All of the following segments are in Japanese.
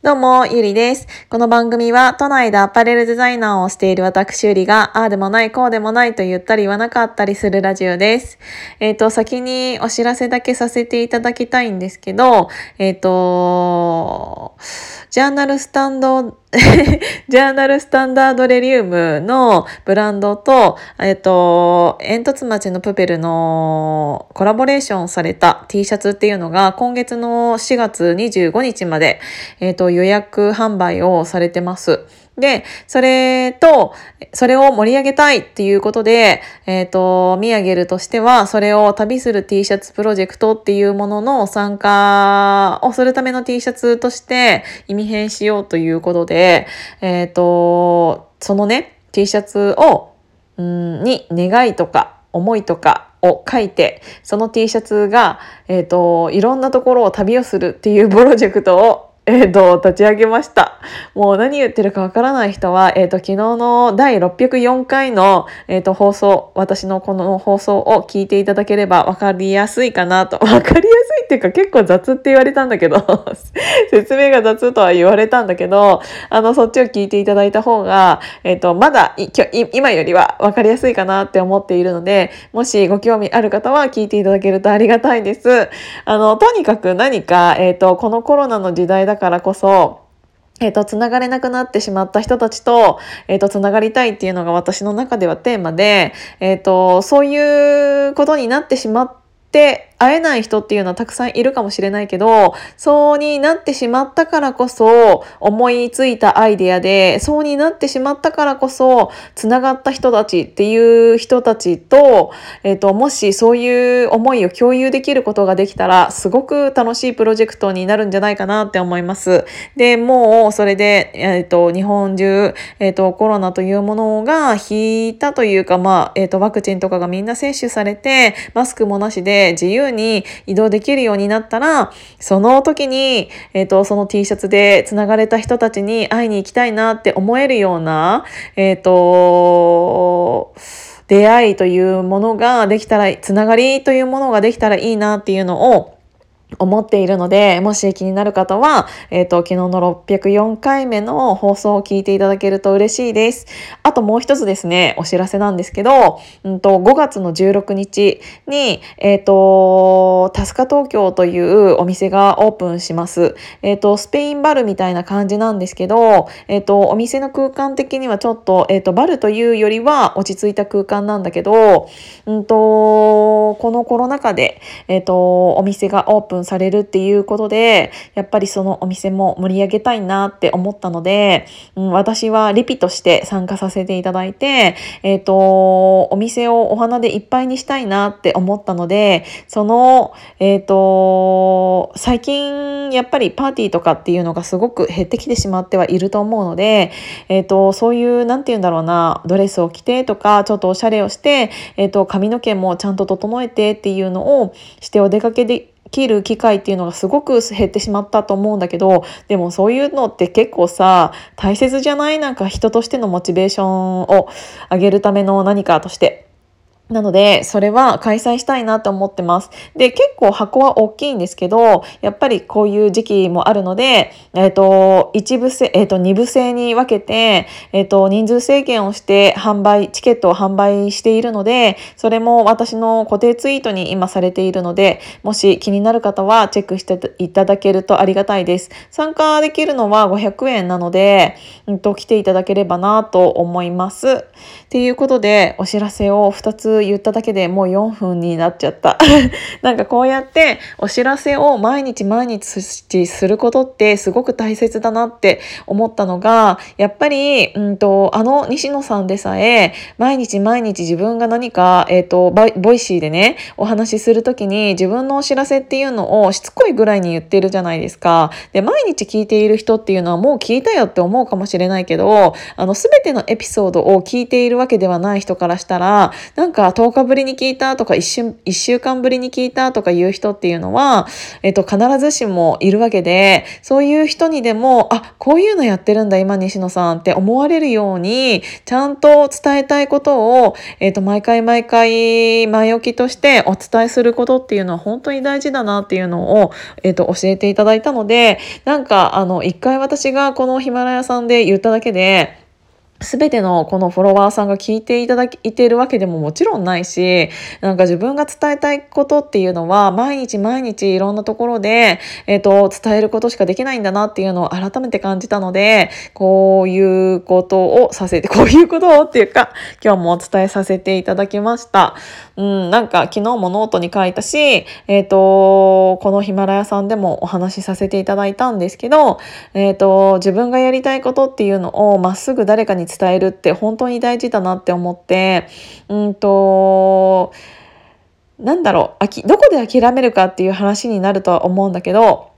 どうも、ゆりです。この番組は、都内でアパレルデザイナーをしている私ゆりが、ああでもない、こうでもないと言ったり言わなかったりするラジオです。えっ、ー、と、先にお知らせだけさせていただきたいんですけど、えっ、ー、と、ジャーナルスタンド、ジャーナルスタンダードレリウムのブランドと、えっ、と、煙突町のプペルのコラボレーションされた T シャツっていうのが今月の4月25日まで、えっ、と、予約販売をされてます。で、それと、それを盛り上げたいっていうことで、えっ、ー、と、ミヤゲルとしては、それを旅する T シャツプロジェクトっていうものの参加をするための T シャツとして意味変しようということで、えっ、ー、と、そのね、T シャツを、うんに願いとか思いとかを書いて、その T シャツが、えっ、ー、と、いろんなところを旅をするっていうプロジェクトをえっ、ー、と、立ち上げました。もう何言ってるかわからない人は、えっ、ー、と、昨日の第604回の、えっ、ー、と、放送、私のこの放送を聞いていただければわかりやすいかなと。わかりやすいっていうか結構雑って言われたんだけど、説明が雑とは言われたんだけど、あの、そっちを聞いていただいた方が、えっ、と、まだ今よりはわかりやすいかなって思っているので、もしご興味ある方は聞いていただけるとありがたいです。あの、とにかく何か、えっ、と、このコロナの時代だからこそ、えっ、ー、と、つながれなくなってしまった人たちと、えっ、ー、と、つながりたいっていうのが私の中ではテーマで、えっ、ー、と、そういうことになってしまって会えない人っていうのはたくさんいるかもしれないけど、そうになってしまったからこそ思いついたアイデアで、そうになってしまったからこそつながった人たちっていう人たちと、えっ、ー、と、もしそういう思いを共有できることができたら、すごく楽しいプロジェクトになるんじゃないかなって思います。で、もうそれで、えっ、ー、と、日本中、えっ、ー、と、コロナというものが引いたというか、まあ、えっ、と、ワクチンとかがみんな接種されて、マスクもなしで自由に移動できるようになったら、その時に、えっ、ー、と、その T シャツで繋がれた人たちに会いに行きたいなって思えるような、えっ、ー、と、出会いというものができたら、つながりというものができたらいいなっていうのを、思っているので、もし気になる方は、えっ、ー、と、昨日の604回目の放送を聞いていただけると嬉しいです。あともう一つですね、お知らせなんですけど、うんと、5月の16日に、えっ、ー、と、タスカ東京というお店がオープンします。えっ、ー、と、スペインバルみたいな感じなんですけど、えっ、と、お店の空間的にはちょっと、えっ、と、バルというよりは落ち着いた空間なんだけど、うんと、このコロナ禍で、えっ、と、お店がオープンンされるっていうことで、やっぱりそのお店も盛り上げたいなって思ったので、うん、私はリピとして参加させていただいて、えっ、ー、と、お店をお花でいっぱいにしたいなって思ったので、その、えっ、ー、と、最近やっぱりパーティーとかっていうのがすごく減ってきてしまってはいると思うので、えっ、ー、と、そういう、なんて言うんだろうな、ドレスを着てとか、ちょっとおしゃれをして、えっ、と、髪の毛もちゃんと整えてっていうのをしてお出かけで切る機会っていうのがすごく減ってしまったと思うんだけどでもそういうのって結構さ大切じゃない？なんか人としてのモチベーションを上げるための何かとして。なので、それは開催したいなと思ってます。で、結構箱は大きいんですけど、やっぱりこういう時期もあるので、えっ、ー、と、一部制、えっ、ー、と、二部制に分けて、えっ、ー、と、人数制限をして販売、チケットを販売しているので、それも私の固定ツイートに今されているので、もし気になる方はチェックしていただけるとありがたいです。参加できるのは500円なので、うんと、来ていただければなと思います。っていうことで、お知らせを2つ言っただけでもう4分になっちゃった。なんかこうやってお知らせを毎日毎日することってすごく大切だなって思ったのが、やっぱり、うんと、あの西野さんでさえ、毎日毎日自分が何か、えっ、ー、と、 Voicy でね、お話しするときに自分のお知らせっていうのをしつこいぐらいに言ってるじゃないですか。で、毎日聞いている人っていうのはもう聞いたよって思うかもしれないけど、あの、すべてのエピソードを聞いているわけではない人からしたら、なんかか10日ぶりに聞いたとか1週 ,1 週間ぶりに聞いたとかいう人っていうのは、えっと、必ずしもいるわけで、そういう人にでも、あ、こういうのやってるんだ、今西野さんって思われるように、ちゃんと伝えたいことを、えっと、毎回毎回前置きとしてお伝えすることっていうのは本当に大事だなっていうのを、えっと、教えていただいたので、なんか、あの、一回私がこのヒマラヤさんで言っただけで、全てのこのフォロワーさんが聞いていただいているわけでももちろんないし、なんか自分が伝えたいことっていうのは、毎日毎日いろんなところで、えっ、ー、と、伝えることしかできないんだなっていうのを改めて感じたので、こういうことをさせて、こういうことをっていうか、今日もお伝えさせていただきました。うん、なんか昨日もノートに書いたし、えっ、ー、と、このヒマラヤさんでもお話しさせていただいたんですけど、えっ、ー、と、自分がやりたいことっていうのをまっすぐ誰かに伝えるって本当に大事だなって思って、うんと、なんだろう、あき、どこで諦めるかっていう話になるとは思うんだけど、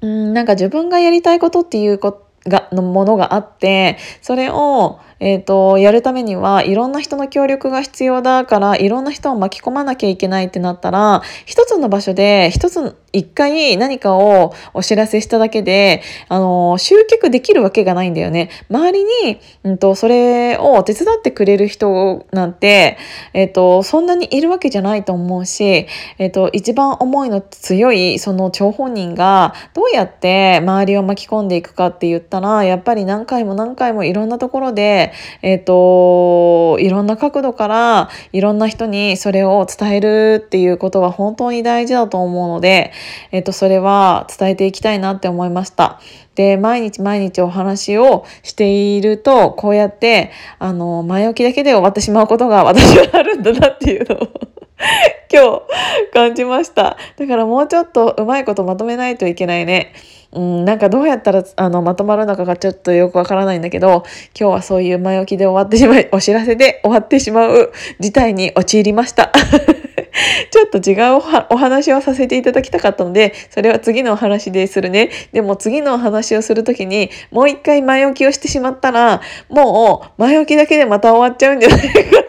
うん、なんか自分がやりたいことっていうことが、のものがあって、それを、えっ、ー、と、やるためにはいろんな人の協力が必要だから、いろんな人を巻き込まなきゃいけないってなったら、一つの場所で一つ一回何かをお知らせしただけで、あの、集客できるわけがないんだよね。周りに、うんと、それを手伝ってくれる人なんて、えっ、と、そんなにいるわけじゃないと思うし、えっ、と、一番思いの強い、その張本人が、どうやって周りを巻き込んでいくかって言ったら、やっぱり何回も何回もいろんなところで、えっ、と、いろんな角度から、いろんな人にそれを伝えるっていうことは本当に大事だと思うので、えっと、それは伝えていきたいなって思いました。で、毎日毎日お話をしていると、こうやって、あの、前置きだけで終わってしまうことが私はあるんだなっていうのを 今日感じました。だからもうちょっとうまいことまとめないといけないね。うん、なんかどうやったらあのまとまるのかがちょっとよくわからないんだけど、今日はそういう前置きで終わってしまい、お知らせで終わってしまう事態に陥りました。ちょっと違うお話をさせていただきたかったので、それは次のお話でするね。でも次のお話をするときに、もう一回前置きをしてしまったら、もう前置きだけでまた終わっちゃうんじゃないか。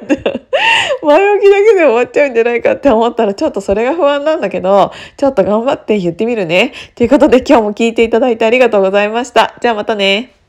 前置きだけで終わっちゃうんじゃないかって思ったら、ちょっとそれが不安なんだけど、ちょっと頑張って言ってみるね。ということで今日も聞いていただいてありがとうございました。じゃあまたね。